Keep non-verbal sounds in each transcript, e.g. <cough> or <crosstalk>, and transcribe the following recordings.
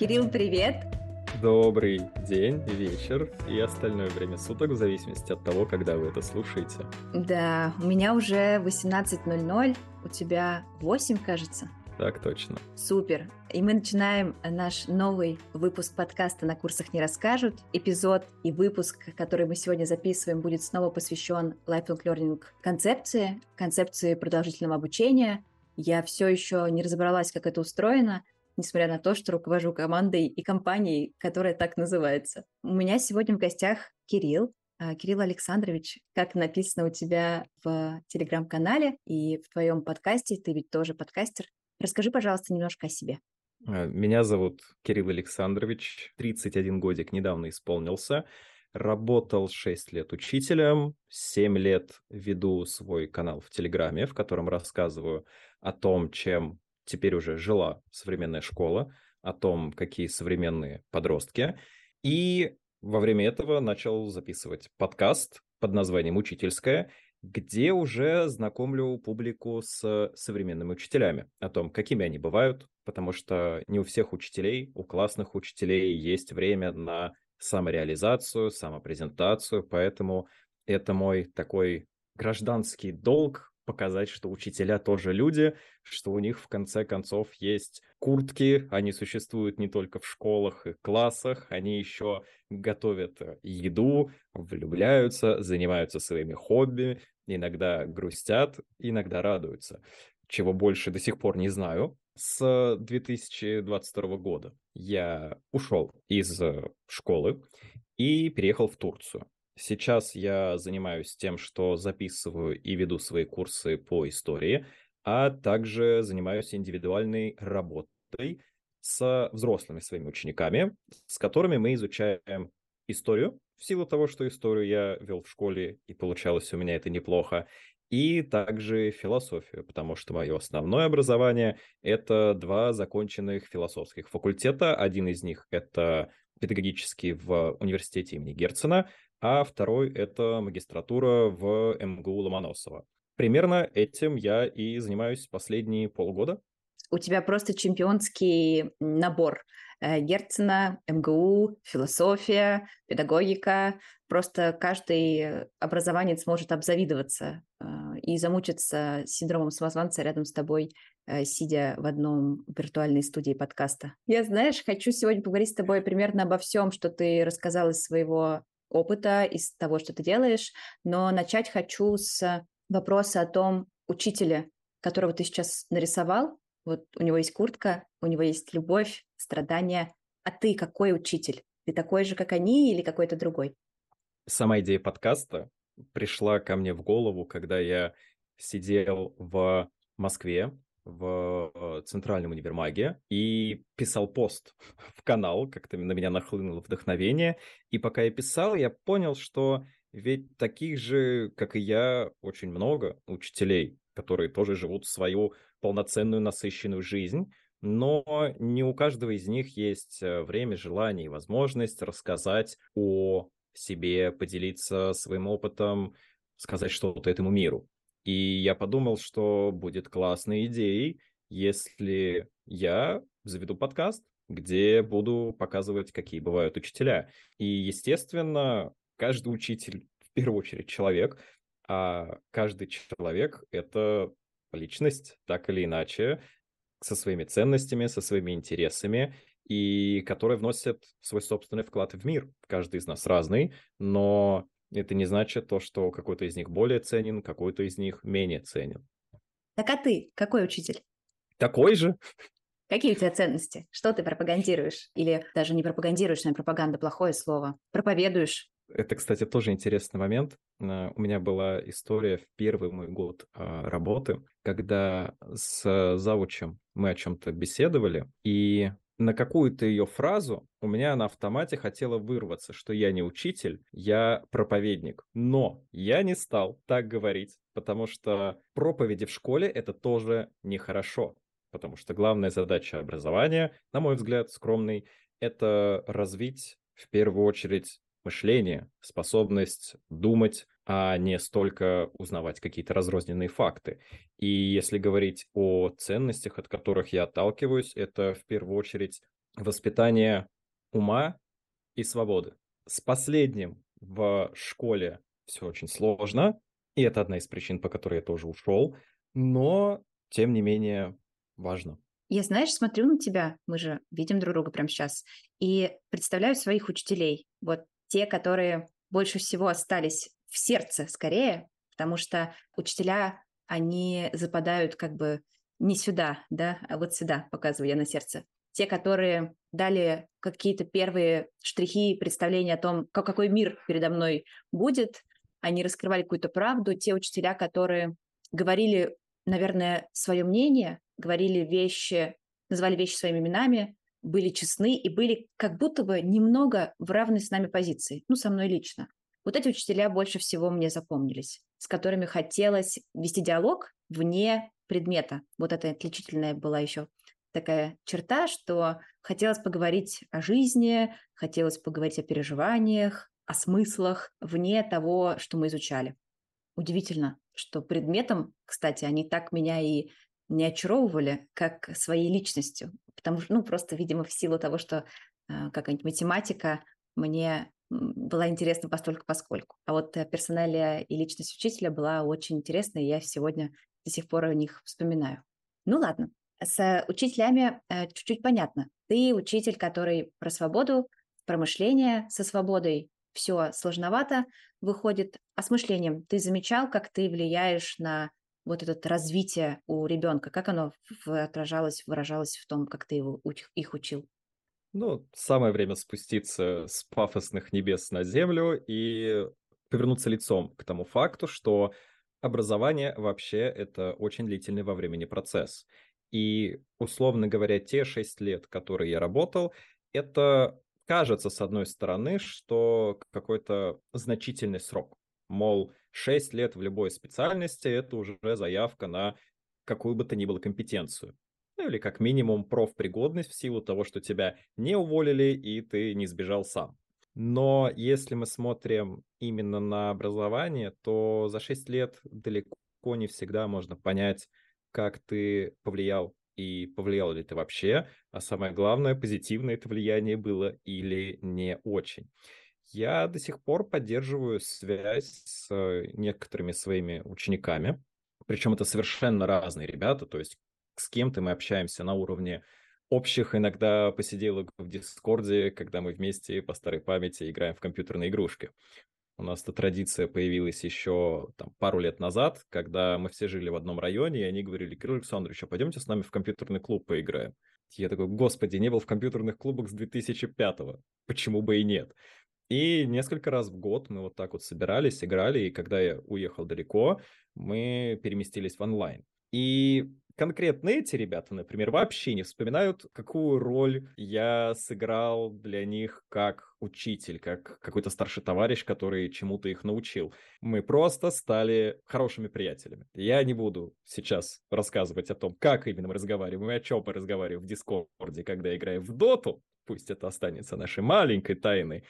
Кирилл, привет! Добрый день, вечер и остальное время суток, в зависимости от того, когда вы это слушаете. Да, у меня уже 18.00, у тебя 8, кажется. Так точно. Супер. И мы начинаем наш новый выпуск подкаста «На курсах не расскажут». Эпизод и выпуск, который мы сегодня записываем, будет снова посвящен Lifelong Learning концепции, концепции продолжительного обучения. Я все еще не разобралась, как это устроено, несмотря на то, что руковожу командой и компанией, которая так называется. У меня сегодня в гостях Кирилл. А, Кирилл Александрович, как написано у тебя в телеграм-канале и в твоем подкасте, ты ведь тоже подкастер, расскажи, пожалуйста, немножко о себе. А, меня зовут Кирилл Александрович, 31 годик недавно исполнился. Работал 6 лет учителем, 7 лет веду свой канал в Телеграме, в котором рассказываю о том, чем теперь уже жила современная школа, о том, какие современные подростки. И во время этого начал записывать подкаст под названием «Учительская», где уже знакомлю публику с современными учителями, о том, какими они бывают, потому что не у всех учителей, у классных учителей есть время на самореализацию, самопрезентацию, поэтому это мой такой гражданский долг показать, что учителя тоже люди, что у них в конце концов есть куртки, они существуют не только в школах и классах, они еще готовят еду, влюбляются, занимаются своими хобби, иногда грустят, иногда радуются. Чего больше до сих пор не знаю. С 2022 года я ушел из школы и переехал в Турцию. Сейчас я занимаюсь тем, что записываю и веду свои курсы по истории, а также занимаюсь индивидуальной работой с взрослыми своими учениками, с которыми мы изучаем историю, в силу того, что историю я вел в школе, и получалось у меня это неплохо, и также философию, потому что мое основное образование — это два законченных философских факультета. Один из них — это педагогический в университете имени Герцена, а второй — это магистратура в МГУ Ломоносова. Примерно этим я и занимаюсь последние полгода. У тебя просто чемпионский набор. Э, Герцена, МГУ, философия, педагогика. Просто каждый образованец может обзавидоваться э, и замучиться синдромом самозванца рядом с тобой, э, сидя в одном виртуальной студии подкаста. Я, знаешь, хочу сегодня поговорить с тобой примерно обо всем, что ты рассказал из своего опыта, из того, что ты делаешь, но начать хочу с вопроса о том учителе, которого ты сейчас нарисовал. Вот у него есть куртка, у него есть любовь, страдания. А ты какой учитель? Ты такой же, как они, или какой-то другой? Сама идея подкаста пришла ко мне в голову, когда я сидел в Москве в э, Центральном универмаге и писал пост <laughs> в канал, как-то на меня нахлынуло вдохновение. И пока я писал, я понял, что ведь таких же, как и я, очень много учителей, которые тоже живут свою полноценную насыщенную жизнь, но не у каждого из них есть э, время, желание и возможность рассказать о себе, поделиться своим опытом, сказать что-то этому миру. И я подумал, что будет классной идеей, если я заведу подкаст, где буду показывать, какие бывают учителя. И, естественно, каждый учитель в первую очередь человек, а каждый человек — это личность, так или иначе, со своими ценностями, со своими интересами, и которая вносит свой собственный вклад в мир. Каждый из нас разный, но это не значит то, что какой-то из них более ценен, какой-то из них менее ценен. Так а ты какой учитель? Такой же. Какие у тебя ценности? Что ты пропагандируешь? Или даже не пропагандируешь, но пропаганда плохое слово. Проповедуешь? Это, кстати, тоже интересный момент. Э, у меня была история в первый мой год а, работы, когда с завучем мы о чем-то беседовали, и на какую-то ее фразу у меня на автомате хотела вырваться, что я не учитель, я проповедник. Но я не стал так говорить, потому что проповеди в школе это тоже нехорошо. Потому что главная задача образования, на мой взгляд, скромный, это развить в первую очередь мышление, способность думать, а не столько узнавать какие-то разрозненные факты. И если говорить о ценностях, от которых я отталкиваюсь, это в первую очередь воспитание ума и свободы. С последним в школе все очень сложно, и это одна из причин, по которой я тоже ушел, но, тем не менее, важно. Я, знаешь, смотрю на тебя, мы же видим друг друга прямо сейчас, и представляю своих учителей, вот те, которые больше всего остались в сердце скорее, потому что учителя, они западают как бы не сюда, да, а вот сюда, показываю я на сердце. Те, которые дали какие-то первые штрихи представления о том, как, какой мир передо мной будет, они раскрывали какую-то правду. Те учителя, которые говорили, наверное, свое мнение, говорили вещи, называли вещи своими именами, были честны и были как будто бы немного в равной с нами позиции, ну, со мной лично. Вот эти учителя больше всего мне запомнились, с которыми хотелось вести диалог вне предмета. Вот это отличительная была еще такая черта, что хотелось поговорить о жизни, хотелось поговорить о переживаниях, о смыслах вне того, что мы изучали. Удивительно, что предметом, кстати, они так меня и не очаровывали, как своей личностью. Потому что, ну, просто, видимо, в силу того, что э, какая-нибудь математика мне была интересна постольку поскольку. А вот э, персоналия и личность учителя была очень интересна, и я сегодня до сих пор о них вспоминаю. Ну ладно, с учителями э, чуть-чуть понятно. Ты учитель, который про свободу, про мышление со свободой все сложновато выходит. А с мышлением ты замечал, как ты влияешь на вот это развитие у ребенка? Как оно отражалось, выражалось в том, как ты его, их учил? Ну, самое время спуститься с пафосных небес на землю и повернуться лицом к тому факту, что Образование вообще это очень длительный во времени процесс. И, условно говоря, те шесть лет, которые я работал, это кажется, с одной стороны, что какой-то значительный срок. Мол, 6 лет в любой специальности – это уже заявка на какую бы то ни было компетенцию. Ну или как минимум профпригодность в силу того, что тебя не уволили и ты не сбежал сам. Но если мы смотрим именно на образование, то за 6 лет далеко не всегда можно понять, как ты повлиял и повлиял ли ты вообще, а самое главное, позитивное это влияние было или не очень. Я до сих пор поддерживаю связь с э, некоторыми своими учениками, причем это совершенно разные ребята, то есть с кем-то мы общаемся на уровне общих иногда посиделок в Дискорде, когда мы вместе по старой памяти играем в компьютерные игрушки. У нас эта традиция появилась еще там, пару лет назад, когда мы все жили в одном районе, и они говорили, Кирилл Александрович, а пойдемте с нами в компьютерный клуб поиграем. Я такой, господи, не был в компьютерных клубах с 2005-го, почему бы и нет? И несколько раз в год мы вот так вот собирались, играли, и когда я уехал далеко, мы переместились в онлайн. И конкретно эти ребята, например, вообще не вспоминают, какую роль я сыграл для них как учитель, как какой-то старший товарищ, который чему-то их научил. Мы просто стали хорошими приятелями. Я не буду сейчас рассказывать о том, как именно мы разговариваем и о чем мы разговариваем в Дискорде, когда играем в Доту. Пусть это останется нашей маленькой тайной.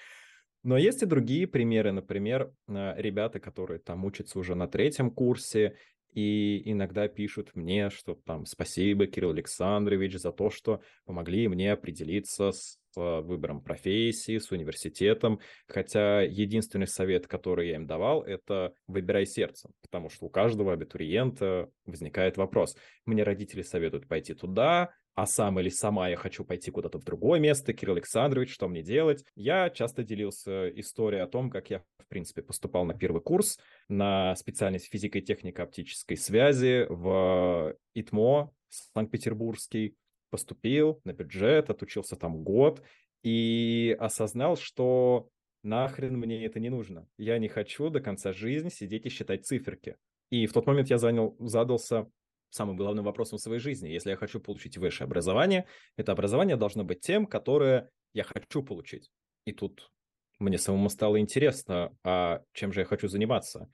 Но есть и другие примеры, например, э, ребята, которые там учатся уже на третьем курсе, и иногда пишут мне, что там спасибо, Кирилл Александрович, за то, что помогли мне определиться с выбором профессии, с университетом. Хотя единственный совет, который я им давал, это выбирай сердцем, потому что у каждого абитуриента возникает вопрос. Мне родители советуют пойти туда, а сам или сама я хочу пойти куда-то в другое место, Кирилл Александрович, что мне делать? Я часто делился историей о том, как я, в принципе, поступал на первый курс на специальность физика и техника оптической связи в ИТМО, Санкт-Петербургский, поступил на бюджет, отучился там год и осознал, что нахрен мне это не нужно. Я не хочу до конца жизни сидеть и считать циферки. И в тот момент я занял, задался самым главным вопросом в своей жизни. Если я хочу получить высшее образование, это образование должно быть тем, которое я хочу получить. И тут мне самому стало интересно, а чем же я хочу заниматься.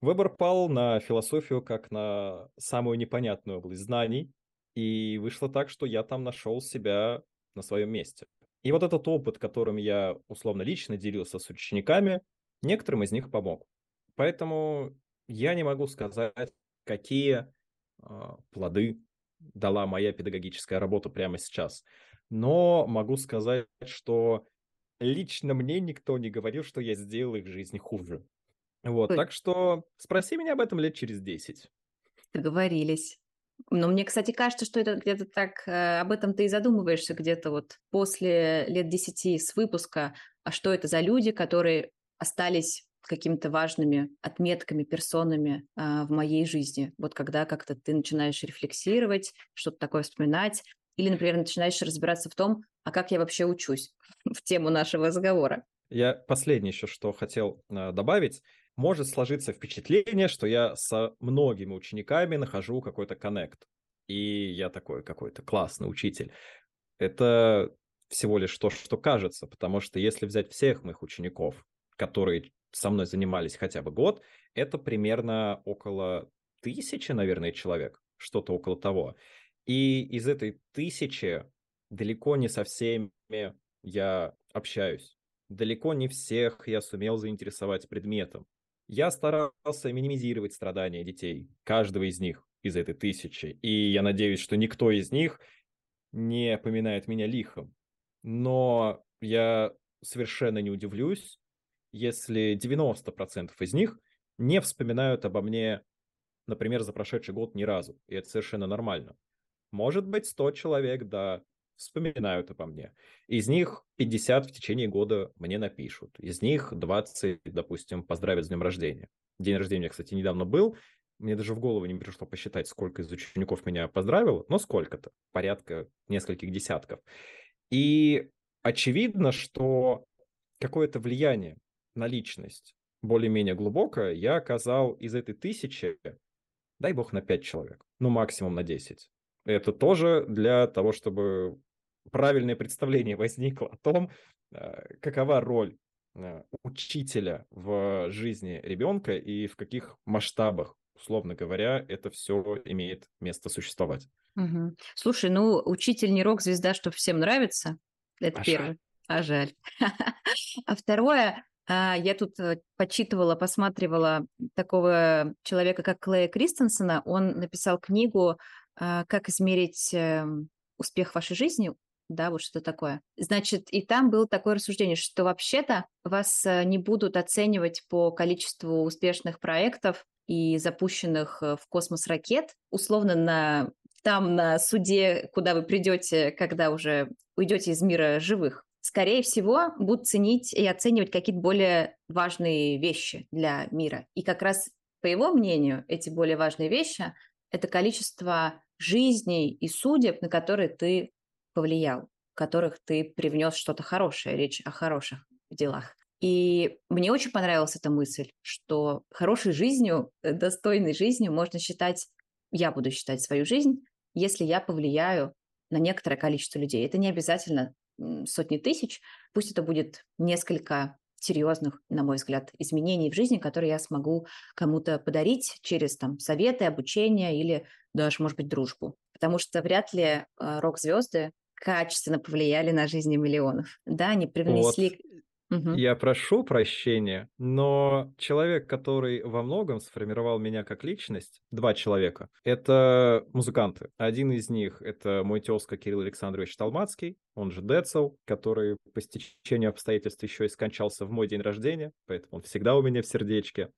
Выбор пал на философию как на самую непонятную область знаний, и вышло так, что я там нашел себя на своем месте. И вот этот опыт, которым я условно лично делился с учениками, некоторым из них помог. Поэтому я не могу сказать, какие плоды дала моя педагогическая работа прямо сейчас. но могу сказать, что лично мне никто не говорил, что я сделал их жизни хуже. Вот, так что спроси меня об этом лет через 10. Договорились. Но мне, кстати, кажется, что это где-то так, э, об этом ты и задумываешься где-то вот после лет 10 с выпуска, а что это за люди, которые остались какими-то важными отметками, персонами э, в моей жизни. Вот когда как-то ты начинаешь рефлексировать, что-то такое вспоминать, или, например, начинаешь разбираться в том, а как я вообще учусь <laughs> в тему нашего разговора. Я последнее еще что хотел э, добавить может сложиться впечатление, что я со многими учениками нахожу какой-то коннект. И я такой какой-то классный учитель. Это всего лишь то, что кажется, потому что если взять всех моих учеников, которые со мной занимались хотя бы год, это примерно около тысячи, наверное, человек, что-то около того. И из этой тысячи далеко не со всеми я общаюсь. Далеко не всех я сумел заинтересовать предметом. Я старался минимизировать страдания детей, каждого из них, из этой тысячи. И я надеюсь, что никто из них не поминает меня лихом. Но я совершенно не удивлюсь, если 90% из них не вспоминают обо мне, например, за прошедший год ни разу. И это совершенно нормально. Может быть, 100 человек, да, вспоминают обо мне. Из них 50 в течение года мне напишут. Из них 20, допустим, поздравят с днем рождения. День рождения, кстати, недавно был. Мне даже в голову не пришло посчитать, сколько из учеников меня поздравило, но сколько-то, порядка нескольких десятков. И очевидно, что какое-то влияние на личность более-менее глубокое я оказал из этой тысячи, дай бог, на 5 человек, ну максимум на 10. Это тоже для того, чтобы правильное представление <laughs> возникло о том, э, какова роль э, учителя в жизни ребенка и в каких масштабах, условно говоря, это все имеет место существовать. Угу. Слушай, ну, учитель не рок-звезда, что всем нравится. Это а первое. Жаль. А жаль. <laughs> А второе, а, я тут э, почитывала, посматривала такого человека, как Клея Кристенсена. Он написал книгу а, «Как измерить эм, успех вашей жизни да, вот что такое. Значит, и там было такое рассуждение, что вообще-то вас э, не будут оценивать по количеству успешных проектов и запущенных э, в космос ракет, условно на там на суде, куда вы придете, когда уже уйдете из мира живых. Скорее всего, будут ценить и оценивать какие-то более важные вещи для мира. И как раз, по его мнению, эти более важные вещи – это количество жизней и судеб, на которые ты повлиял, в которых ты привнес что-то хорошее, речь о хороших делах. И мне очень понравилась эта мысль, что хорошей жизнью, э, достойной жизнью можно считать, я буду считать свою жизнь, если я повлияю на некоторое количество людей. Это не обязательно сотни тысяч, пусть это будет несколько серьезных, на мой взгляд, изменений в жизни, которые я смогу кому-то подарить через там, советы, обучение или даже, может быть, дружбу. Потому что вряд ли э, рок-звезды качественно повлияли на жизни миллионов. Да, они привнесли... Вот. Я прошу прощения, но человек, который во многом сформировал меня как личность, два человека, это музыканты. Один из них — это мой тезка Кирилл Александрович Талмацкий, он же Децл, который по стечению обстоятельств еще и скончался в мой день рождения, поэтому он всегда у меня в сердечке.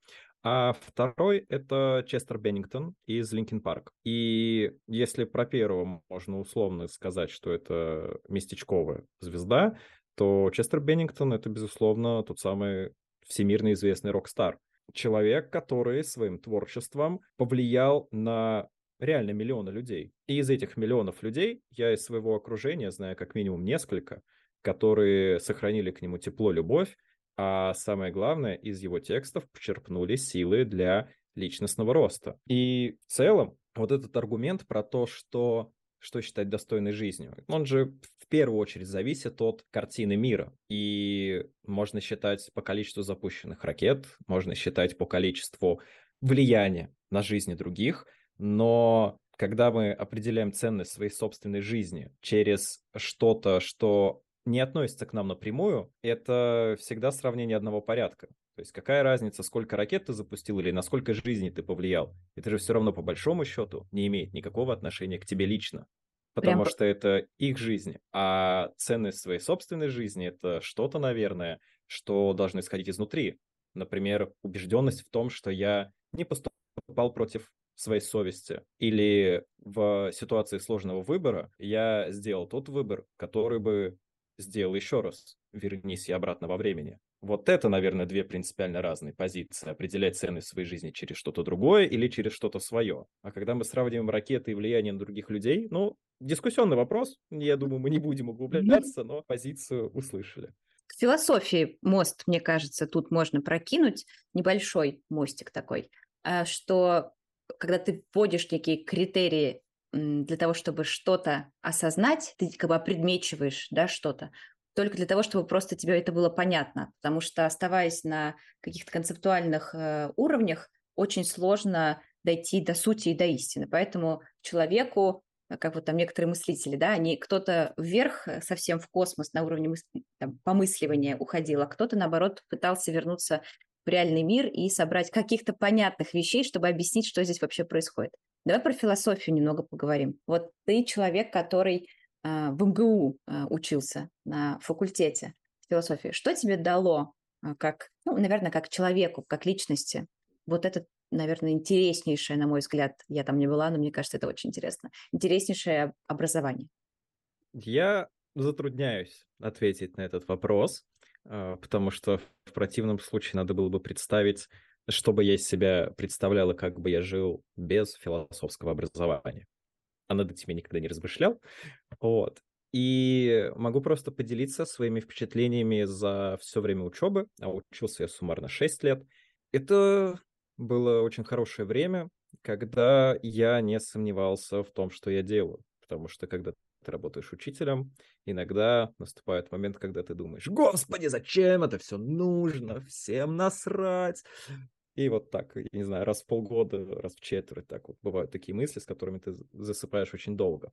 А второй — это Честер Беннингтон из Linkin Park. И если про первого можно условно сказать, что это местечковая звезда, то Честер Беннингтон — это, безусловно, тот самый всемирно известный rock star. Человек, который своим творчеством повлиял на реально миллионы людей. И из этих миллионов людей я из своего окружения знаю как минимум несколько, которые сохранили к нему тепло, любовь, а самое главное, из его текстов почерпнули силы для личностного роста. И в целом вот этот аргумент про то, что что считать достойной жизнью. Он же в первую очередь зависит от картины мира. И можно считать по количеству запущенных ракет, можно считать по количеству влияния на жизни других, но когда мы определяем ценность своей собственной жизни через что-то, что не относится к нам напрямую, это всегда сравнение одного порядка. То есть какая разница, сколько ракет ты запустил или на сколько жизней ты повлиял? Это же все равно по большому счету не имеет никакого отношения к тебе лично. Потому Прям... что это их жизнь, а ценность своей собственной жизни — это что-то, наверное, что должно исходить изнутри. Например, убежденность в том, что я не поступал против своей совести. Или в ситуации сложного выбора я сделал тот выбор, который бы сделал еще раз. Вернись я обратно во времени. Вот это, наверное, две принципиально разные позиции. Определять ценность своей жизни через что-то другое или через что-то свое. А когда мы сравниваем ракеты и влияние на других людей, ну, дискуссионный вопрос. Я думаю, мы не будем углубляться, но позицию услышали. К философии мост, мне кажется, тут можно прокинуть, небольшой мостик такой, а, что когда ты вводишь некие критерии для того, чтобы что-то осознать, ты как бы опредмечиваешь да, что-то, только для того, чтобы просто тебе это было понятно. Потому что, оставаясь на каких-то концептуальных э, уровнях, очень сложно дойти до сути и до истины. Поэтому человеку, э, как вот там некоторые мыслители, да, они кто-то вверх э, совсем в космос на уровне мыс... там, помысливания уходил, а кто-то, наоборот, пытался вернуться в реальный мир и собрать каких-то понятных вещей, чтобы объяснить, что здесь вообще происходит. Давай про философию немного поговорим. Вот ты человек, который в МГУ э, учился на факультете философии. Что тебе дало, э, как, ну, наверное, как человеку, как личности, вот это, наверное, интереснейшее, на мой взгляд, я там не была, но мне кажется, это очень интересно, интереснейшее образование? Я затрудняюсь ответить на этот вопрос. Потому что в противном случае надо было бы представить, что бы я из себя представляла, как бы я жил без философского образования. А над этим я никогда не размышлял. Вот. И могу просто поделиться своими впечатлениями за все время учебы. А учился я суммарно 6 лет. Это было очень хорошее время, когда я не сомневался в том, что я делаю. Потому что когда ты работаешь учителем, иногда наступает момент, когда ты думаешь, господи, зачем это все нужно, всем насрать. И вот так, я не знаю, раз в полгода, раз в четверть, так вот бывают такие мысли, с которыми ты засыпаешь очень долго.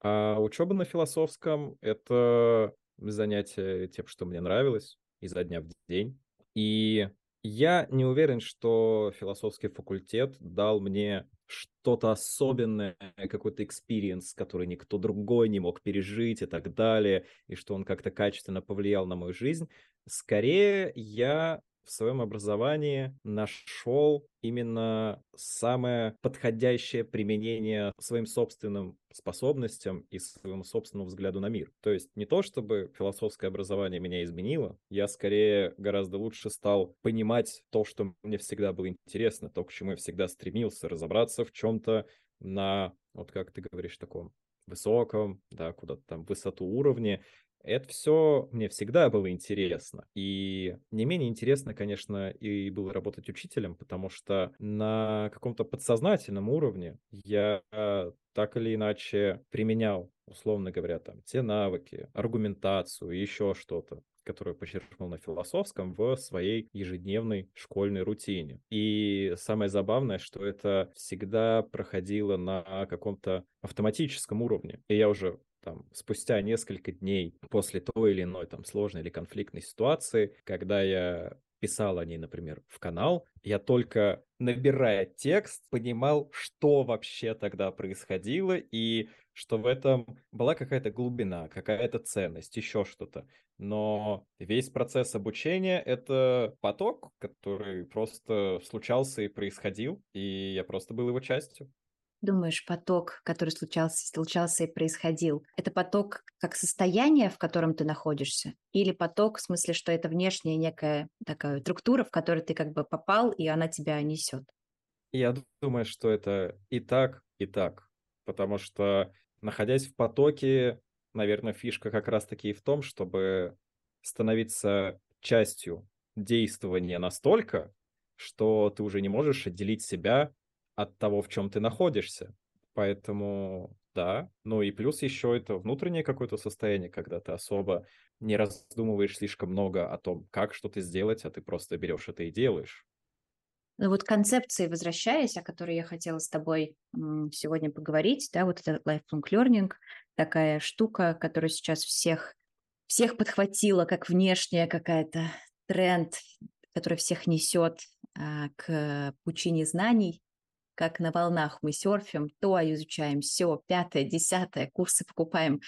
А учеба на философском — это занятие тем, что мне нравилось, изо дня в день. И я не уверен, что философский факультет дал мне что-то особенное, какой-то experience, который никто другой не мог пережить и так далее, и что он как-то качественно повлиял на мою жизнь. Скорее, я в своем образовании нашел именно самое подходящее применение своим собственным способностям и своему собственному взгляду на мир. То есть не то, чтобы философское образование меня изменило, я скорее гораздо лучше стал понимать то, что мне всегда было интересно, то, к чему я всегда стремился, разобраться в чем-то на, вот как ты говоришь, таком высоком, да, куда-то там высоту уровня, это все мне всегда было интересно. И не менее интересно, конечно, и было работать учителем, потому что на каком-то подсознательном уровне я так или иначе применял, условно говоря, там, те навыки, аргументацию, еще что-то которую почерпнул на философском, в своей ежедневной школьной рутине. И самое забавное, что это всегда проходило на каком-то автоматическом уровне. И я уже там, спустя несколько дней после той или иной там сложной или конфликтной ситуации, когда я писал о ней, например, в канал, я только набирая текст понимал, что вообще тогда происходило и что в этом была какая-то глубина, какая-то ценность, еще что-то. Но весь процесс обучения — это поток, который просто случался и происходил, и я просто был его частью думаешь, поток, который случался, случался и происходил, это поток как состояние, в котором ты находишься, или поток в смысле, что это внешняя некая такая структура, в которой ты как бы попал, и она тебя несет? Я думаю, что это и так, и так, потому что, находясь в потоке, наверное, фишка как раз-таки и в том, чтобы становиться частью действования настолько, что ты уже не можешь отделить себя от того, в чем ты находишься. Поэтому да. Ну и плюс еще это внутреннее какое-то состояние, когда ты особо не раздумываешь слишком много о том, как что-то сделать, а ты просто берешь это и делаешь. Ну вот концепции, возвращаясь, о которой я хотела с тобой сегодня поговорить, да, вот это lifelong learning, такая штука, которая сейчас всех, всех подхватила, как внешняя какая-то тренд, который всех несет а, к пучине знаний. Как на волнах мы серфим, то изучаем все, пятое, десятое, курсы покупаем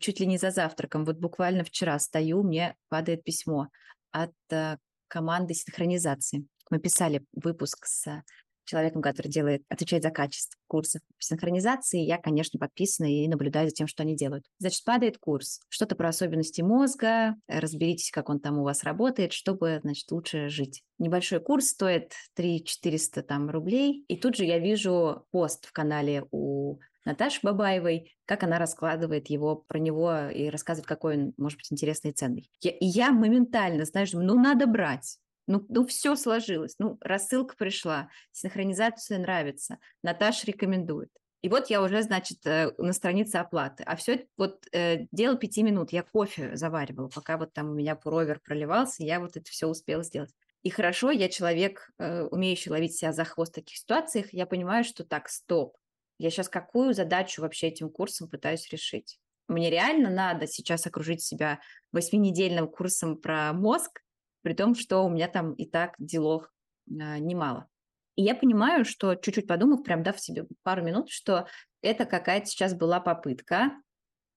чуть ли не за завтраком. Вот буквально вчера стою, мне падает письмо от э, команды синхронизации. Мы писали выпуск с человеком, который делает, отвечает за качество курсов синхронизации, я, конечно, подписана и наблюдаю за тем, что они делают. Значит, падает курс, что-то про особенности мозга, разберитесь, как он там у вас работает, чтобы, значит, лучше жить. Небольшой курс стоит 3 400 там рублей, и тут же я вижу пост в канале у Наташи Бабаевой, как она раскладывает его про него и рассказывает, какой он может быть интересный и ценный. Я, я моментально, знаешь, ну надо брать. Ну, ну, все сложилось. Ну, рассылка пришла, синхронизация нравится, Наташа рекомендует. И вот я уже, значит, э, на странице оплаты. А все вот э, дело пяти минут. Я кофе заваривала, пока вот там у меня пуровер проливался, я вот это все успела сделать. И хорошо, я человек, э, умеющий ловить себя за хвост в таких ситуациях, я понимаю, что так, стоп. Я сейчас какую задачу вообще этим курсом пытаюсь решить? Мне реально надо сейчас окружить себя восьминедельным курсом про мозг, при том, что у меня там и так делов а, немало. И я понимаю, что чуть-чуть подумав, прям дав себе пару минут, что это какая-то сейчас была попытка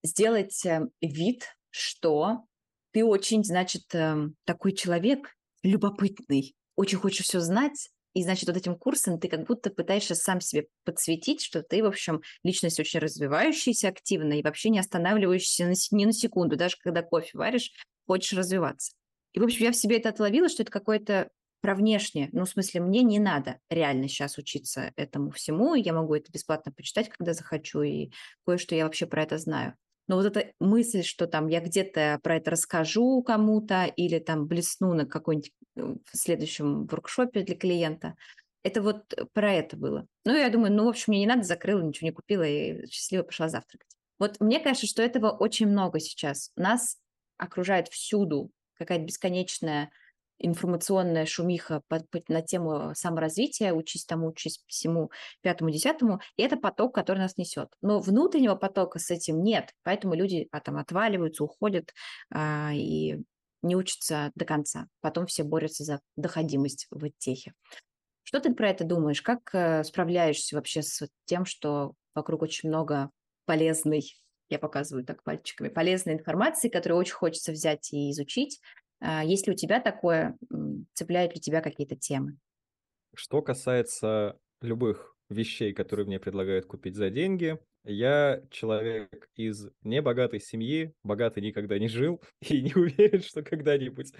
сделать э, вид, что ты очень, значит, эм, такой человек любопытный, очень хочешь все знать, и, значит, вот этим курсом ты как будто пытаешься сам себе подсветить, что ты, в общем, личность очень развивающаяся, активная и вообще не останавливающаяся ни на секунду. Даже когда кофе варишь, хочешь развиваться. И, в общем, я в себе это отловила, что это какое-то про внешнее. Ну, в смысле, мне не надо реально сейчас учиться этому всему. Я могу это бесплатно почитать, когда захочу, и кое-что я вообще про это знаю. Но вот эта мысль, что там я где-то про это расскажу кому-то или там блесну на какой-нибудь э, следующем воркшопе для клиента, это вот про это было. Ну, я думаю, ну, в общем, мне не надо, закрыла, ничего не купила и счастливо пошла завтракать. Вот мне кажется, что этого очень много сейчас. Нас окружает всюду какая-то бесконечная информационная шумиха на тему саморазвития, учись тому, учись всему пятому, десятому, и это поток, который нас несет. Но внутреннего потока с этим нет, поэтому люди а, там отваливаются, уходят а, и не учатся до конца. Потом все борются за доходимость в техе. Что ты про это думаешь? Как э, справляешься вообще с тем, что вокруг очень много полезной я показываю так пальчиками, полезной информации, которую очень хочется взять и изучить. А, есть ли у тебя такое, цепляют ли тебя какие-то темы? Что касается любых вещей, которые мне предлагают купить за деньги, я человек из небогатой семьи, богато никогда не жил <laughs> и не уверен, что когда-нибудь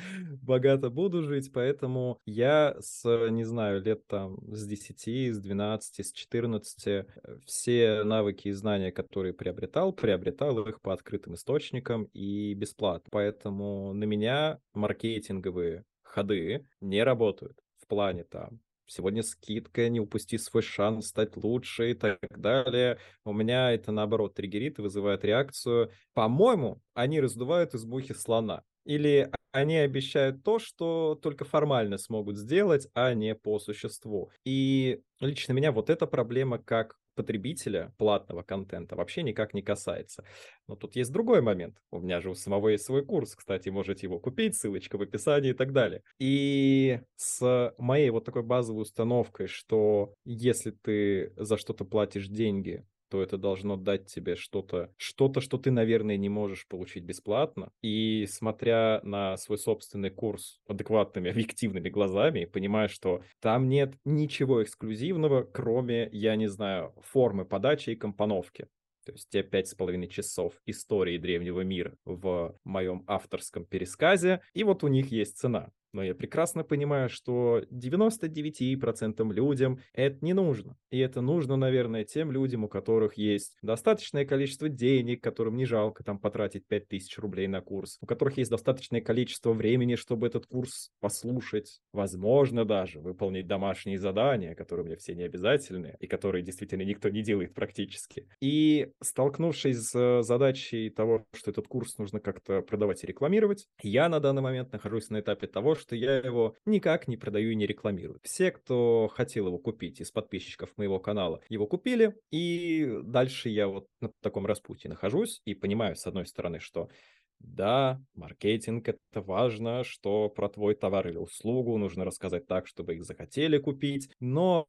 богато буду жить, поэтому я с, не знаю, лет там с 10, с 12, с 14 э, все навыки и знания, которые приобретал, приобретал их по открытым источникам и бесплатно. Поэтому на меня маркетинговые ходы не работают в плане там сегодня скидка, не упусти свой шанс стать лучше и так далее. У меня это, наоборот, триггерит и вызывает реакцию. По-моему, они раздувают из мухи слона. Или они обещают то, что только формально смогут сделать, а не по существу. И лично меня вот эта проблема как потребителя платного контента вообще никак не касается. Но тут есть другой момент. У меня же у самого есть свой курс, кстати, можете его купить, ссылочка в описании и так далее. И с моей вот такой базовой установкой, что если ты за что-то платишь деньги, то это должно дать тебе что-то, что-то, что ты, наверное, не можешь получить бесплатно. И смотря на свой собственный курс адекватными, <laughs> объективными глазами, понимаю, что там нет ничего эксклюзивного, кроме, я не знаю, формы подачи и компоновки. То есть те пять с половиной часов истории древнего мира в моем авторском пересказе, и вот у них есть цена. Но я прекрасно понимаю, что 99% людям это не нужно. И это нужно, наверное, тем людям, у которых есть достаточное количество денег, которым не жалко там потратить 5000 рублей на курс, у которых есть достаточное количество времени, чтобы этот курс послушать, возможно даже выполнить домашние задания, которые мне все не обязательны, и которые действительно никто не делает практически. И столкнувшись с задачей того, что этот курс нужно как-то продавать и рекламировать, я на данный момент нахожусь на этапе того, что я его никак не продаю и не рекламирую. Все, кто хотел его купить из подписчиков моего канала, его купили, и дальше я вот на таком распутье нахожусь и понимаю, с одной стороны, что да, маркетинг это важно, что про твой товар или услугу нужно рассказать так, чтобы их захотели купить, но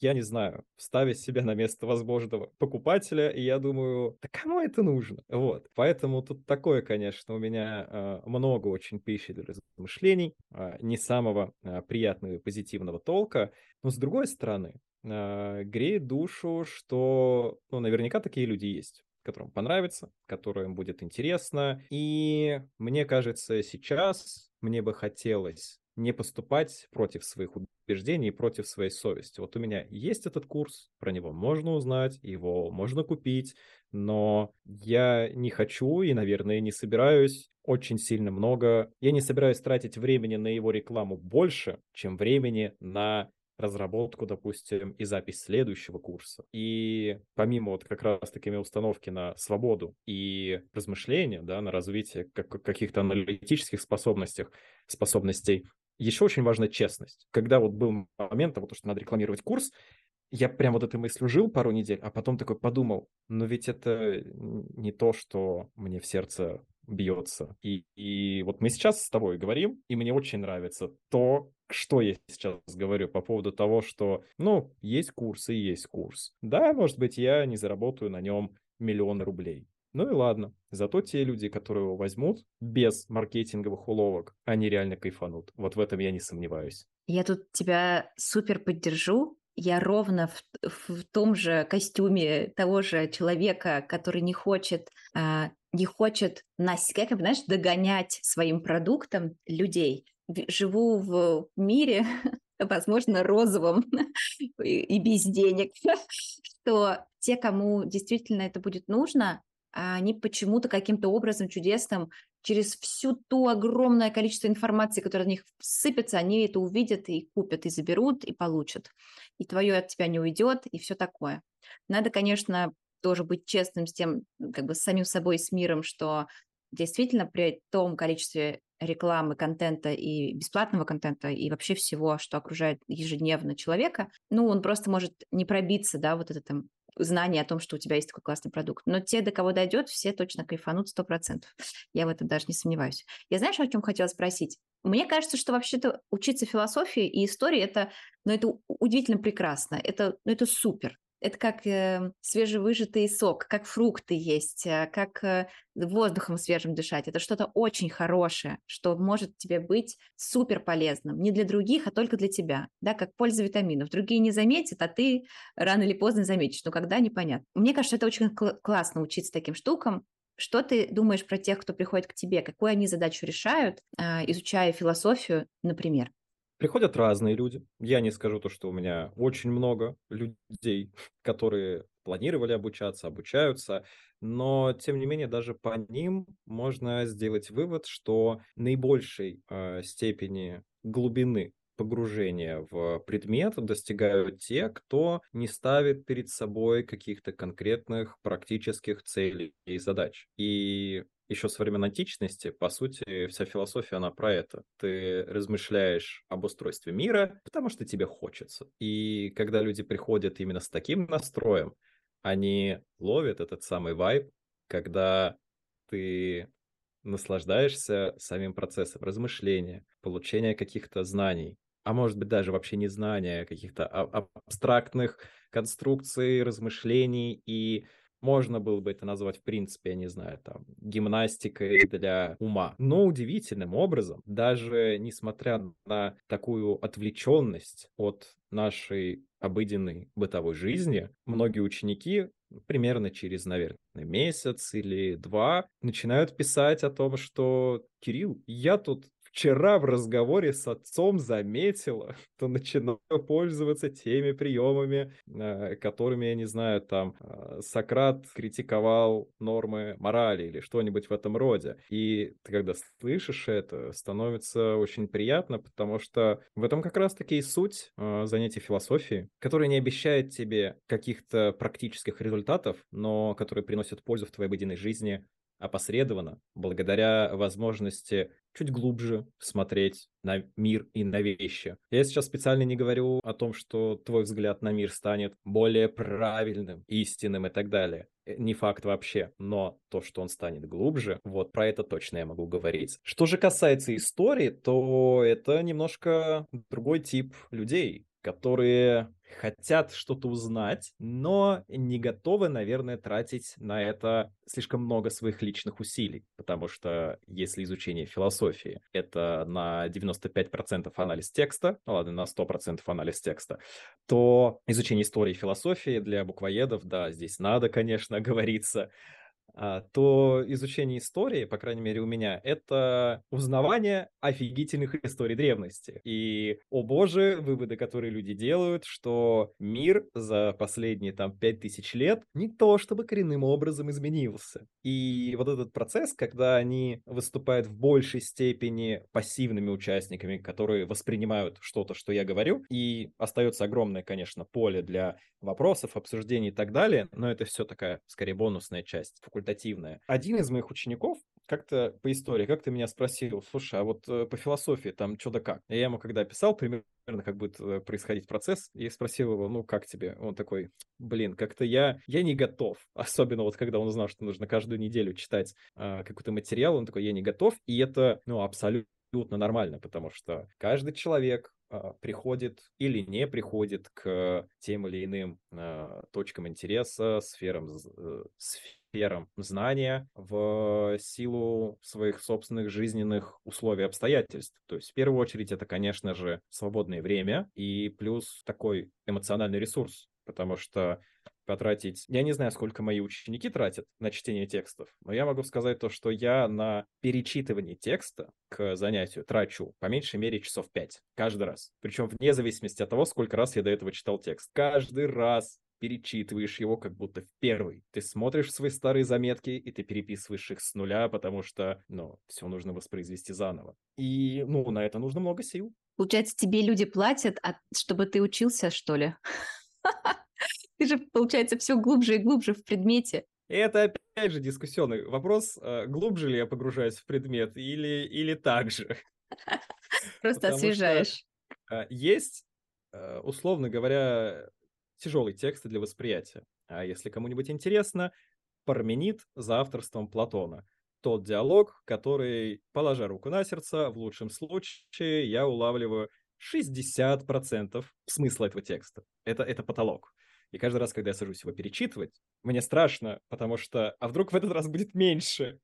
я не знаю, ставя себя на место возможного покупателя, и я думаю, да кому это нужно? Вот, поэтому тут такое, конечно, у меня э, много очень пищи для размышлений, э, не самого э, приятного и позитивного толка, но с другой стороны, э, греет душу, что, ну, наверняка такие люди есть которым понравится, которым будет интересно. И мне кажется, сейчас мне бы хотелось не поступать против своих убеждений и против своей совести. Вот у меня есть этот курс, про него можно узнать, его можно купить, но я не хочу и, наверное, не собираюсь очень сильно много. Я не собираюсь тратить времени на его рекламу больше, чем времени на разработку, допустим, и запись следующего курса. И помимо вот как раз такими установки на свободу и размышления, да, на развитие как- каких-то аналитических способностях, способностей, еще очень важна честность. Когда вот был момент того, что надо рекламировать курс, я прям вот этой мыслью жил пару недель, а потом такой подумал, но ведь это не то, что мне в сердце бьется. И, и вот мы сейчас с тобой говорим, и мне очень нравится то, что я сейчас говорю по поводу того, что, ну, есть курс и есть курс. Да, может быть, я не заработаю на нем миллион рублей. Ну и ладно. Зато те люди, которые его возьмут без маркетинговых уловок, они реально кайфанут. Вот в этом я не сомневаюсь. Я тут тебя супер поддержу. Я ровно в, в том же костюме того же человека, который не хочет, а, не хочет нас, как знаешь, догонять своим продуктом людей. Живу в мире, <laughs> возможно, розовом <laughs> и без денег, <laughs> что те, кому действительно это будет нужно, они почему-то каким-то образом чудесным через всю ту огромное количество информации, которая на них сыпется, они это увидят и купят, и заберут, и получат. И твое от тебя не уйдет, и все такое. Надо, конечно, тоже быть честным с тем, как бы с самим собой, с миром, что действительно при том количестве рекламы, контента и бесплатного контента и вообще всего, что окружает ежедневно человека, ну, он просто может не пробиться, да, вот это там знание о том, что у тебя есть такой классный продукт. Но те, до кого дойдет, все точно кайфанут 100%. <laughs> Я в этом даже не сомневаюсь. Я знаешь, о чем хотела спросить? Мне кажется, что вообще-то учиться философии и истории это, ну, это удивительно прекрасно, это, ну, это супер. Это как э, свежевыжатый сок, как фрукты есть, э, как э, воздухом свежим дышать. Это что-то очень хорошее, что может тебе быть супер полезным. Не для других, а только для тебя. Да, как польза витаминов. Другие не заметят, а ты рано или поздно заметишь. Но когда, непонятно. Мне кажется, это очень кл- классно учиться таким штукам. Что ты думаешь про тех, кто приходит к тебе? Какую они задачу решают, э, изучая философию, например? Приходят разные люди. Я не скажу то, что у меня очень много людей, <laughs> которые планировали обучаться, обучаются, но тем не менее даже по ним можно сделать вывод, что наибольшей э, степени глубины погружения в предмет достигают те, кто не ставит перед собой каких-то конкретных практических целей и задач. И еще со времен античности, по сути, вся философия, она про это. Ты размышляешь об устройстве мира, потому что тебе хочется. И когда люди приходят именно с таким настроем, они ловят этот самый вайб, когда ты наслаждаешься самим процессом размышления, получения каких-то знаний, а может быть даже вообще не знания, а каких-то абстрактных конструкций, размышлений и можно было бы это назвать, в принципе, я не знаю, там, гимнастикой для ума. Но удивительным образом, даже несмотря на такую отвлеченность от нашей обыденной бытовой жизни, многие ученики примерно через, наверное, месяц или два начинают писать о том, что «Кирилл, я тут вчера в разговоре с отцом заметила, <laughs> что начинаю пользоваться теми приемами, э, которыми, я не знаю, там э, Сократ критиковал нормы морали или что-нибудь в этом роде. И ты когда слышишь это, становится очень приятно, потому что в этом как раз-таки и суть э, занятий философии, которая не обещает тебе каких-то практических результатов, но которые приносят пользу в твоей обыденной жизни опосредованно, благодаря возможности чуть глубже смотреть на мир и на вещи. Я сейчас специально не говорю о том, что твой взгляд на мир станет более правильным, истинным и так далее. Э, не факт вообще, но то, что он станет глубже, вот про это точно я могу говорить. Что же касается истории, то это немножко другой тип людей. Которые хотят что-то узнать, но не готовы, наверное, тратить на это слишком много своих личных усилий, потому что если изучение философии — это на 95% анализ текста, ну ладно, на 100% анализ текста, то изучение истории и философии для буквоедов, да, здесь надо, конечно, <laughs> говориться, то изучение истории, по крайней мере у меня, это узнавание офигительных историй древности. И, о боже, выводы, которые люди делают, что мир за последние там пять тысяч лет не то чтобы коренным образом изменился. И вот этот процесс, когда они выступают в большей степени пассивными участниками, которые воспринимают что-то, что я говорю, и остается огромное, конечно, поле для вопросов, обсуждений и так далее, но это все такая, скорее, бонусная часть факультативная. Один из моих учеников как-то по истории, как-то меня спросил, слушай, а вот э, по философии там что да как? Я ему когда писал примерно, как будет э, происходить процесс, и спросил его, ну как тебе? Он такой, блин, как-то я, я не готов. <laughs> Особенно вот когда он узнал, что нужно каждую неделю читать э, какой-то материал, он такой, я не готов, и это, ну, абсолютно нормально, потому что каждый человек а, приходит или не приходит к тем или иным а, точкам интереса, сферам, э, сферам знания в силу своих собственных жизненных условий, обстоятельств. То есть в первую очередь это, конечно же, свободное время и плюс такой эмоциональный ресурс, потому что потратить... Я не знаю, сколько мои ученики тратят на чтение текстов, но я могу сказать то, что я на перечитывание текста к занятию трачу по меньшей мере часов 5 каждый раз. Причем вне зависимости от того, сколько раз я до этого читал текст. Каждый раз перечитываешь его как будто в первый. Ты смотришь свои старые заметки, и ты переписываешь их с нуля, потому что, ну, все нужно воспроизвести заново. И, ну, на это нужно много сил. Получается, тебе люди платят, а чтобы ты учился, что ли? <laughs> Ты же, получается, все глубже и глубже в предмете. И это опять же дискуссионный вопрос, э, глубже ли я погружаюсь в предмет или, или так же. <laughs> Просто освежаешь. Э, есть, э, условно говоря, тяжелые тексты для восприятия. А если кому-нибудь интересно, Парменид за авторством Платона. Тот диалог, который, положа руку на сердце, в лучшем случае я улавливаю 60% смысла этого текста. Это, это потолок. И каждый раз, когда я сажусь его перечитывать, мне страшно, потому что, а вдруг в этот раз будет меньше?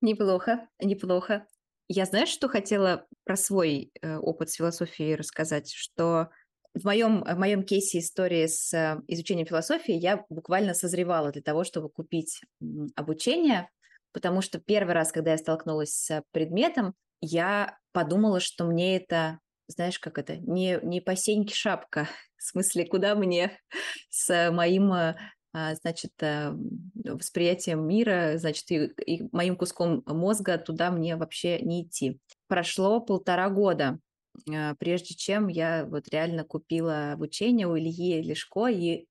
Неплохо, неплохо. Я знаешь, что хотела про свой э, опыт с философией рассказать, что в моем, в моем кейсе истории с э, изучением философии я буквально созревала для того, чтобы купить обучение, потому что первый раз, когда я столкнулась с предметом, я подумала, что мне это знаешь, как это, не, не по сеньке шапка, <laughs> в смысле, куда мне <laughs> с моим, а, значит, а, восприятием мира, значит, и, и моим куском мозга туда мне вообще не идти. Прошло полтора года, а, прежде чем я вот реально купила обучение у Ильи Лешко, и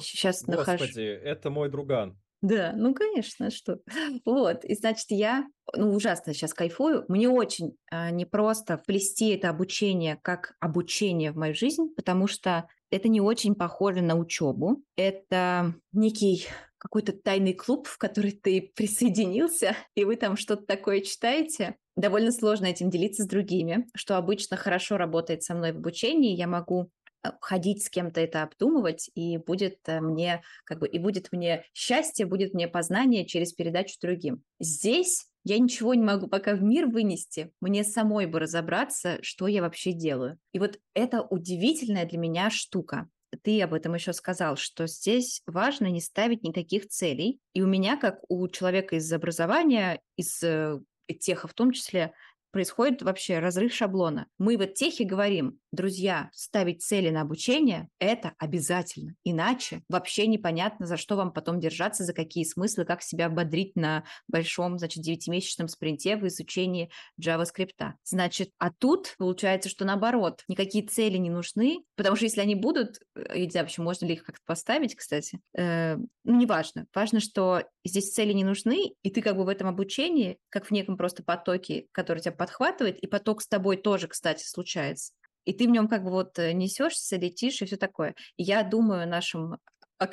сейчас Господи, нахожу... Это мой друган. Да, ну, конечно, что. <laughs> Вот, и значит, я, ну, ужасно сейчас кайфую. Мне очень а, непросто вплести это обучение как обучение в мою жизнь, потому что это не очень похоже на учебу. Это некий какой-то тайный клуб, в который ты <laughs> присоединился, и вы там что-то такое читаете. Довольно сложно этим делиться с другими, что обычно хорошо работает со мной в обучении. Я могу Э, ходить с кем-то это обдумывать, и будет э, мне как бы и будет мне счастье, будет мне познание через передачу другим. Здесь я ничего не могу пока в мир вынести, мне самой бы разобраться, что я вообще делаю. И вот это удивительная для меня штука. Ты об этом еще сказал, что здесь важно не ставить никаких целей. И у меня, как у человека из образования, из э, теха в том числе, происходит вообще разрыв шаблона. Мы в техе говорим, друзья, ставить цели на обучение – это обязательно. Иначе вообще непонятно, за что вам потом держаться, за какие смыслы, как себя ободрить на большом, значит, девятимесячном спринте в изучении JavaScript. Значит, а тут получается, что наоборот, никакие цели не нужны, потому что если они будут, э, я не знаю, вообще можно ли их как-то поставить, кстати, э, ну, неважно. Важно, что здесь цели не нужны, и ты как бы в этом обучении, как в неком просто потоке, который тебя подхватывает, и поток с тобой тоже, кстати, случается. И ты в нем как бы вот э, несешься, летишь и все такое. И я думаю о нашем о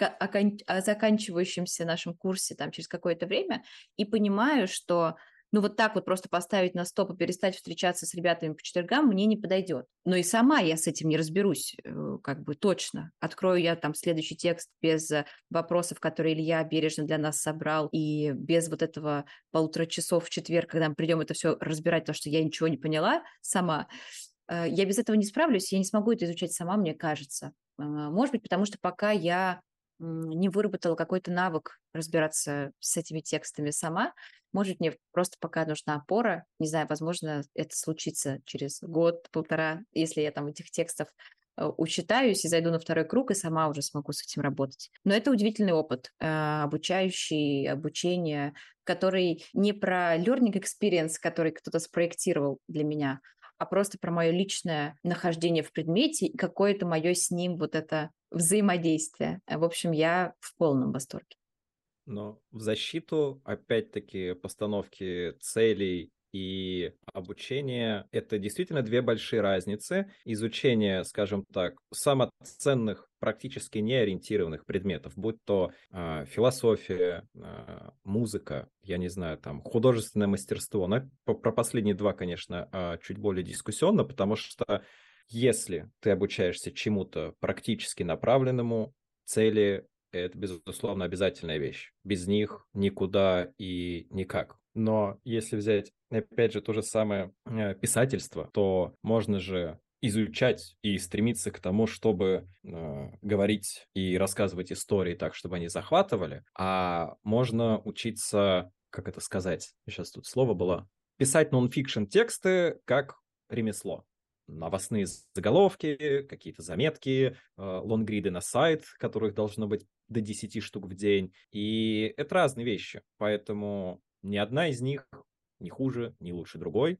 нашем курсе там через какое-то время и понимаю, что Ну вот так вот просто поставить на стоп и перестать встречаться с ребятами по четвергам мне не подойдет. Но и сама я с этим не разберусь, э, как бы точно. Открою я там следующий текст без э, вопросов, которые Илья бережно для нас собрал, и без вот этого полутора часов в четверг, когда мы придем это все разбирать, то, что я ничего не поняла сама, э, я без этого не справлюсь, я не смогу это изучать сама, мне кажется. Может быть, потому что пока я не выработала какой-то навык разбираться с этими текстами сама. Может, мне просто пока нужна опора. Не знаю, возможно, это случится через год-полтора, если я там этих текстов э, учитаюсь и зайду на второй круг, и сама уже смогу с этим работать. Но это удивительный опыт, э, обучающий, обучение, который не про learning experience, который кто-то спроектировал для меня, а просто про мое личное нахождение в предмете и какое-то мое с ним вот это взаимодействие. В общем, я в полном восторге. Но в защиту, опять-таки, постановки целей и обучение — это действительно две большие разницы. Изучение, скажем так, самых ценных, практически неориентированных предметов, будь то э, философия, э, музыка, я не знаю, там, художественное мастерство. Но про последние два, конечно, э, чуть более дискуссионно, потому что если ты обучаешься чему-то практически направленному, цели это, безусловно, обязательная вещь. Без них никуда и никак. Но если взять, опять же, то же самое э, писательство, то можно же изучать и стремиться к тому, чтобы э, говорить и рассказывать истории так, чтобы они захватывали, а можно учиться, как это сказать, сейчас тут слово было, писать нон-фикшн тексты как ремесло новостные заголовки, какие-то заметки, э, лонгриды на сайт, которых должно быть до 10 штук в день. И это разные вещи. Поэтому ни одна из них не хуже, не лучше другой.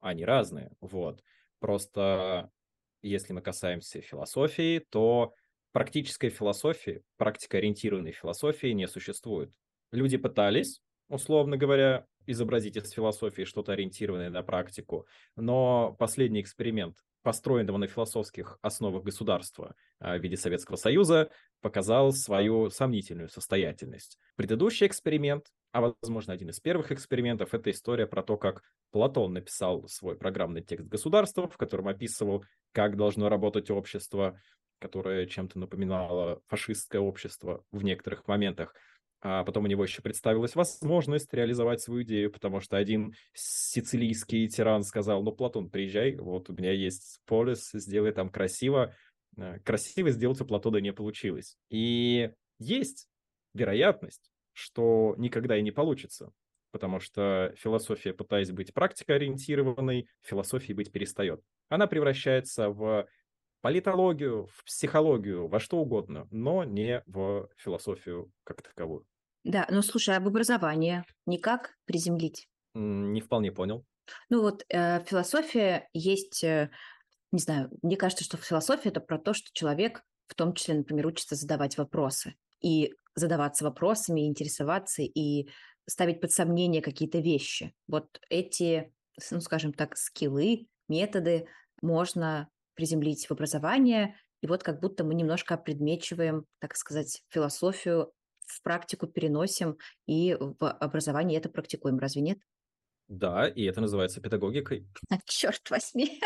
Они разные. Вот. Просто если мы касаемся философии, то практической философии, практикоориентированной философии не существует. Люди пытались, условно говоря, изобразить из философии что-то ориентированное на практику. Но последний эксперимент, построенного на философских основах государства а, в виде Советского Союза, показал свою сомнительную состоятельность. Предыдущий эксперимент, а возможно один из первых экспериментов, это история про то, как Платон написал свой программный текст государства, в котором описывал, как должно работать общество, которое чем-то напоминало фашистское общество в некоторых моментах а потом у него еще представилась возможность реализовать свою идею, потому что один сицилийский тиран сказал, ну, Платон, приезжай, вот у меня есть полис, сделай там красиво. Э, красиво сделать у Платона не получилось. И есть вероятность, что никогда и не получится, потому что философия, пытаясь быть практикоориентированной, философией быть перестает. Она превращается в политологию, в психологию, во что угодно, но не в философию как таковую. Да, ну слушай, об образовании никак приземлить? Не вполне понял. Ну вот э, философия есть, э, не знаю, мне кажется, что философия это про то, что человек в том числе, например, учится задавать вопросы и задаваться вопросами, интересоваться и ставить под сомнение какие-то вещи. Вот эти, ну скажем так, скиллы, методы можно приземлить в образование, и вот как будто мы немножко опредмечиваем, так сказать, философию в практику переносим и в образовании это практикуем, разве нет? Да, и это называется педагогикой. А, <laughs> черт возьми.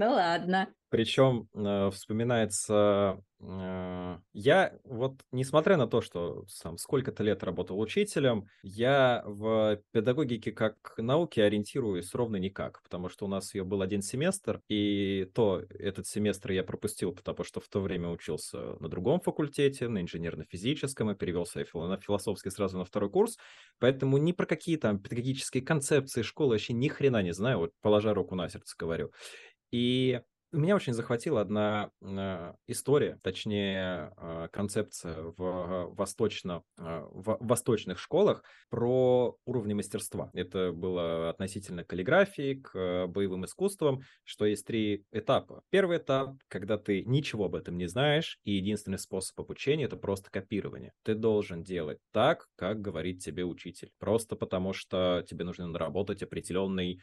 Ну ладно. Причем э, вспоминается, э, я вот, несмотря на то, что сам сколько-то лет работал учителем, я в педагогике как науке ориентируюсь ровно никак, потому что у нас ее был один семестр, и то этот семестр я пропустил, потому что в то время учился на другом факультете, на инженерно-физическом, и перевелся на философский сразу на второй курс, поэтому ни про какие там педагогические концепции школы вообще ни хрена не знаю, вот положа руку на сердце говорю. И меня очень захватила одна э, история, точнее э, концепция в, восточно, э, в восточных школах про уровни мастерства. Это было относительно каллиграфии к боевым искусствам, что есть три этапа. Первый этап, когда ты ничего об этом не знаешь, и единственный способ обучения — это просто копирование. Ты должен делать так, как говорит тебе учитель, просто потому что тебе нужно наработать определенный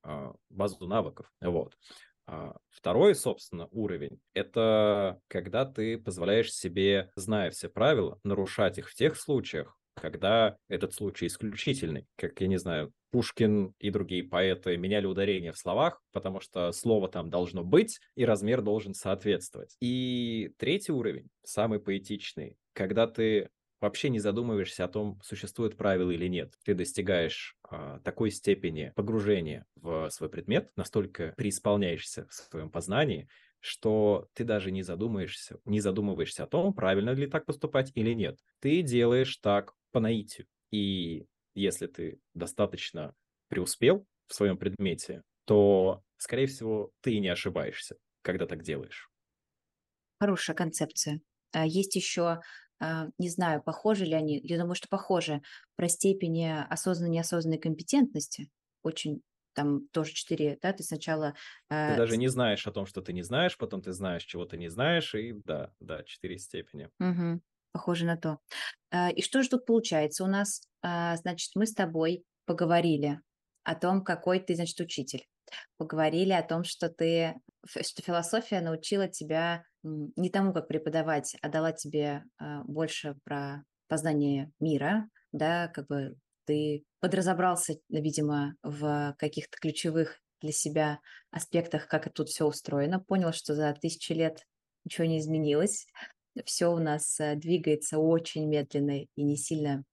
базу навыков. Вот. А второй, собственно, уровень – это когда ты позволяешь себе, зная все правила, нарушать их в тех случаях, когда этот случай исключительный. Как, я не знаю, Пушкин и другие поэты меняли ударение в словах, потому что слово там должно быть, и размер должен соответствовать. И третий уровень, самый поэтичный, когда ты вообще не задумываешься о том, существует правило или нет. Ты достигаешь а, такой степени погружения в свой предмет, настолько преисполняешься в своем познании, что ты даже не задумаешься, не задумываешься о том, правильно ли так поступать или нет. Ты делаешь так по наитию. И если ты достаточно преуспел в своем предмете, то, скорее всего, ты не ошибаешься, когда так делаешь. Хорошая концепция. А есть еще, не знаю, похожи ли они, я думаю, что похожи, про степени осознанной неосознанной компетентности. Очень там тоже четыре, да, ты сначала... Ты э, даже не знаешь о том, что ты не знаешь, потом ты знаешь, чего ты не знаешь, и да, да, четыре степени. Угу, похоже на то. Э, и что же тут получается? У нас, э, значит, мы с тобой поговорили о том, какой ты, значит, учитель. Поговорили о том, что ты, что философия научила тебя не тому, как преподавать, а дала тебе э, больше про познание мира, да, как бы ты подразобрался, видимо, в каких-то ключевых для себя аспектах, как тут все устроено, понял, что за тысячи лет ничего не изменилось, все у нас э, двигается очень медленно и не сильно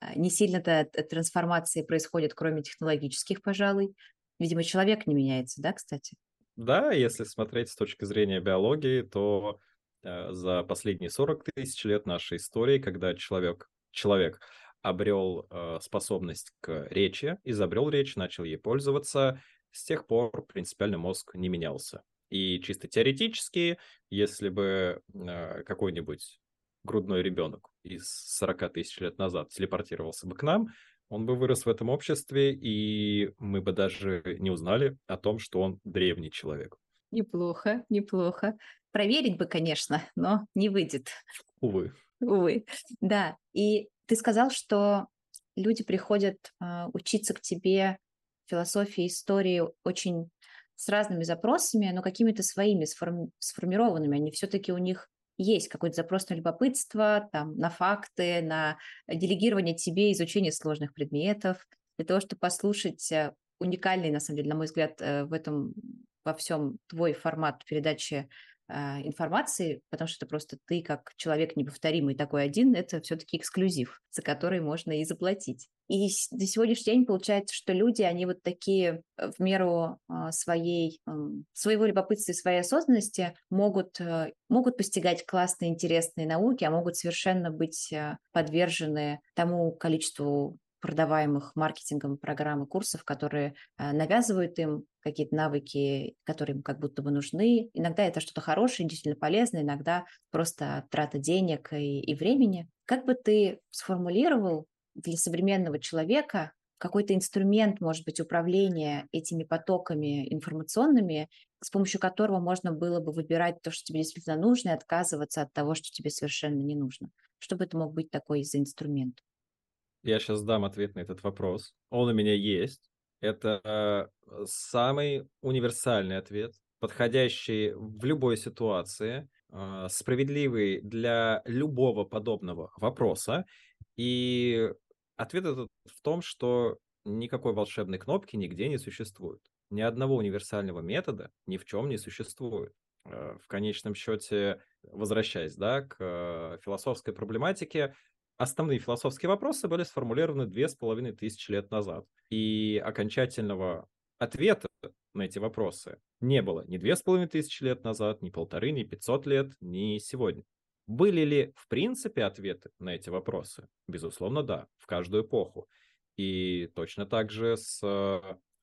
а, не сильно-то трансформации происходит, кроме технологических, пожалуй. Видимо, человек не меняется, да, кстати? Да, если смотреть с точки зрения биологии, то э, за последние 40 тысяч лет нашей истории, когда человек, человек обрел э, способность к речи, изобрел речь, начал ей пользоваться, с тех пор принципиально мозг не менялся. И чисто теоретически, если бы э, какой-нибудь грудной ребенок из 40 тысяч лет назад телепортировался бы к нам, он бы вырос в этом обществе, и мы бы даже не узнали о том, что он древний человек. Неплохо, неплохо. Проверить бы, конечно, но не выйдет. Увы. Увы, да. И ты сказал, что люди приходят э, учиться к тебе философии, истории очень с разными запросами, но какими-то своими сформи- сформированными. Они все-таки у них есть какой-то запрос на любопытство, там, на факты, на делегирование тебе изучения сложных предметов, для того, чтобы послушать э, уникальный, на самом деле, на мой взгляд, э, в этом во всем твой формат передачи информации, потому что просто ты как человек неповторимый такой один, это все-таки эксклюзив, за который можно и заплатить. И до сегодняшний день получается, что люди, они вот такие э, в меру а, своей, своего любопытства и своей осознанности могут, э, могут постигать классные, интересные науки, а могут совершенно быть э, подвержены тому количеству продаваемых маркетингом программ и курсов, которые навязывают им какие-то навыки, которые им как будто бы нужны. Иногда это что-то хорошее, действительно полезное, иногда просто трата денег и, и времени. Как бы ты сформулировал для современного человека какой-то инструмент, может быть, управления этими потоками информационными, с помощью которого можно было бы выбирать то, что тебе действительно нужно, и отказываться от того, что тебе совершенно не нужно. Что бы это мог быть такой за инструмент? Я сейчас дам ответ на этот вопрос. Он у меня есть. Это э, самый универсальный ответ, подходящий в любой ситуации, э, справедливый для любого подобного вопроса. И ответ этот в том, что никакой волшебной кнопки нигде не существует. Ни одного универсального метода ни в чем не существует. Э, в конечном счете, возвращаясь да, к философской проблематике, основные философские вопросы были сформулированы две с половиной тысячи лет назад. И окончательного ответа на эти вопросы не было ни две с половиной тысячи лет назад, ни полторы, ни пятьсот лет, ни сегодня. Были ли в принципе ответы на эти вопросы? Безусловно, да, в каждую эпоху. И точно так же с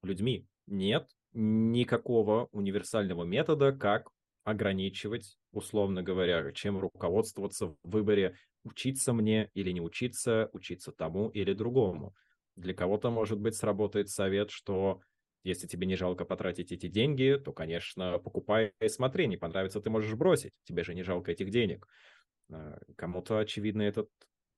людьми. Нет никакого универсального метода, как ограничивать, условно говоря, чем руководствоваться в выборе учиться мне или не учиться, учиться тому или другому. Для кого-то, может быть, сработает совет, что если тебе не жалко потратить эти деньги, то, конечно, покупай и смотри, не понравится, ты можешь бросить, тебе же не жалко этих денег. А, кому-то, очевидно, этот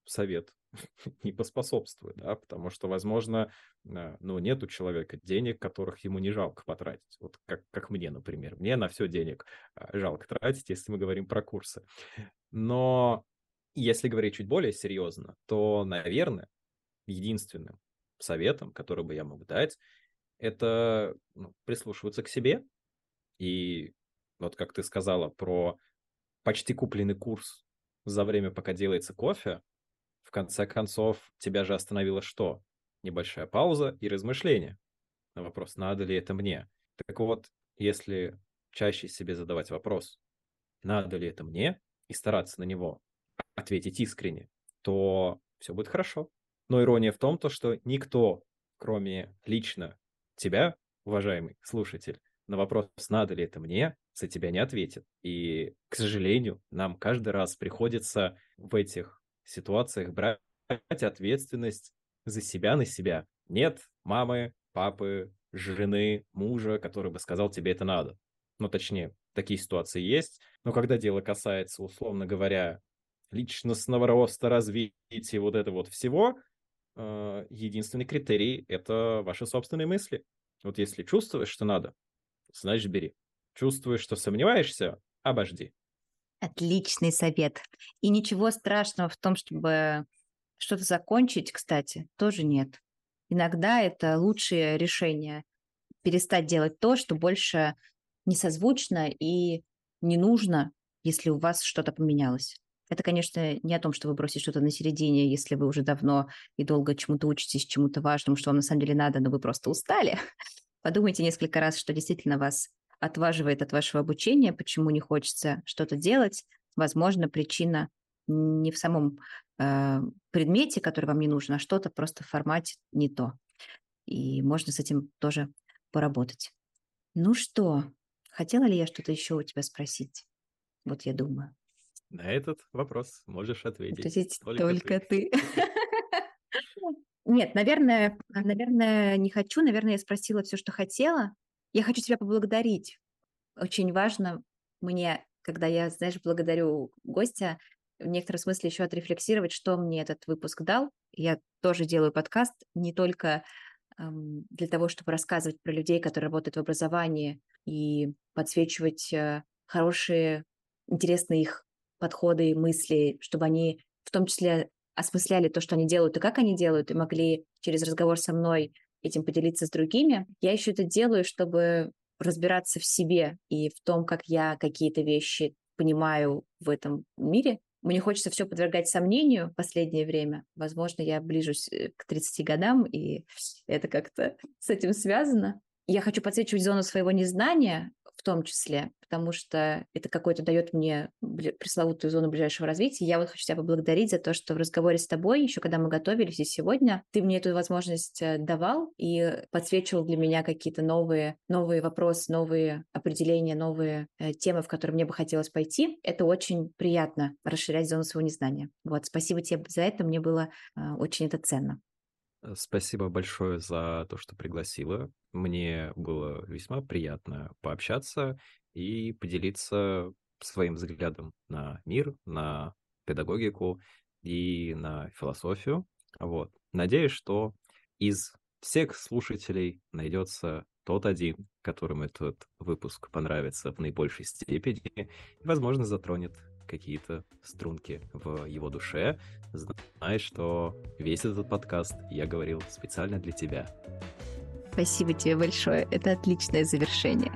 совет <laughs> не поспособствует, да, потому что, возможно, а, ну, нет у человека денег, которых ему не жалко потратить. Вот как, как мне, например. Мне на все денег а, жалко тратить, если мы говорим про курсы. Но Если говорить чуть более серьезно, то, наверное, единственным советом, который бы я мог дать, это ну, прислушиваться к себе. И вот как ты сказала про почти купленный курс за время, пока делается кофе, в конце концов, тебя же остановило что? Небольшая пауза и размышление на вопрос, надо ли это мне. Так вот, если чаще себе задавать вопрос, надо ли это мне, и стараться на него ответить искренне, то все будет хорошо. Но ирония в том, то, что никто, кроме лично тебя, уважаемый слушатель, на вопрос, надо ли это мне, за тебя не ответит. И, к сожалению, нам каждый раз приходится в этих ситуациях брать ответственность за себя на себя. Нет мамы, папы, жены, мужа, который бы сказал, тебе это надо. Ну, точнее, такие ситуации есть. Но когда дело касается, условно говоря, личностного роста, развития, вот это вот всего, э, единственный критерий — это ваши собственные мысли. Вот если чувствуешь, что надо, значит, бери. Чувствуешь, что сомневаешься, обожди. Отличный совет. И ничего страшного в том, чтобы что-то закончить, кстати, тоже нет. Иногда это лучшее решение перестать делать то, что больше не созвучно и не нужно, если у вас что-то поменялось. Это, конечно, не о том, что вы бросите что-то на середине, если вы уже давно и долго чему-то учитесь, чему-то важному, что вам на самом деле надо, но вы просто устали. <laughs> Подумайте несколько раз, что действительно вас отваживает от вашего обучения, почему не хочется что-то делать. Возможно, причина не в самом э, предмете, который вам не нужен, а что-то просто в формате не то. И можно с этим тоже поработать. Ну что, хотела ли я что-то еще у тебя спросить? Вот я думаю. На этот вопрос можешь ответить. Ответить только, только ты. <laughs> Нет, наверное, наверное, не хочу. Наверное, я спросила все, что хотела. Я хочу тебя поблагодарить. Очень важно мне, когда я, знаешь, благодарю гостя, в некотором смысле еще отрефлексировать, что мне этот выпуск дал. Я тоже делаю подкаст не только эм, для того, чтобы рассказывать про людей, которые работают в образовании, и подсвечивать э, хорошие, интересные их подходы и мысли, чтобы они в том числе осмысляли то, что они делают и как они делают, и могли через разговор со мной этим поделиться с другими. Я еще это делаю, чтобы разбираться в себе и в том, как я какие-то вещи понимаю в этом мире, мне хочется все подвергать сомнению в последнее время. Возможно, я ближусь э, к 30 годам, и это как-то с этим связано. Я хочу подсвечивать зону своего незнания, в том числе, потому что это какой-то дает мне пресловутую зону ближайшего развития. Я вот хочу тебя поблагодарить за то, что в разговоре с тобой, еще когда мы готовились и сегодня, ты мне эту возможность э, давал и подсвечивал для меня какие-то новые, новые вопросы, новые определения, новые э, темы, в которые мне бы хотелось пойти. Это очень приятно расширять зону своего незнания. Вот, спасибо тебе за это, мне было э, очень это ценно. Э, спасибо большое за то, что пригласила. Мне было весьма приятно пообщаться и поделиться своим взглядом на мир, на педагогику и на философию. Вот. Надеюсь, что из всех слушателей найдется тот один, которым этот выпуск понравится в наибольшей степени и, возможно, затронет какие-то струнки в его душе, знай, что весь этот подкаст я говорил специально для тебя. Спасибо тебе большое. Это отличное завершение.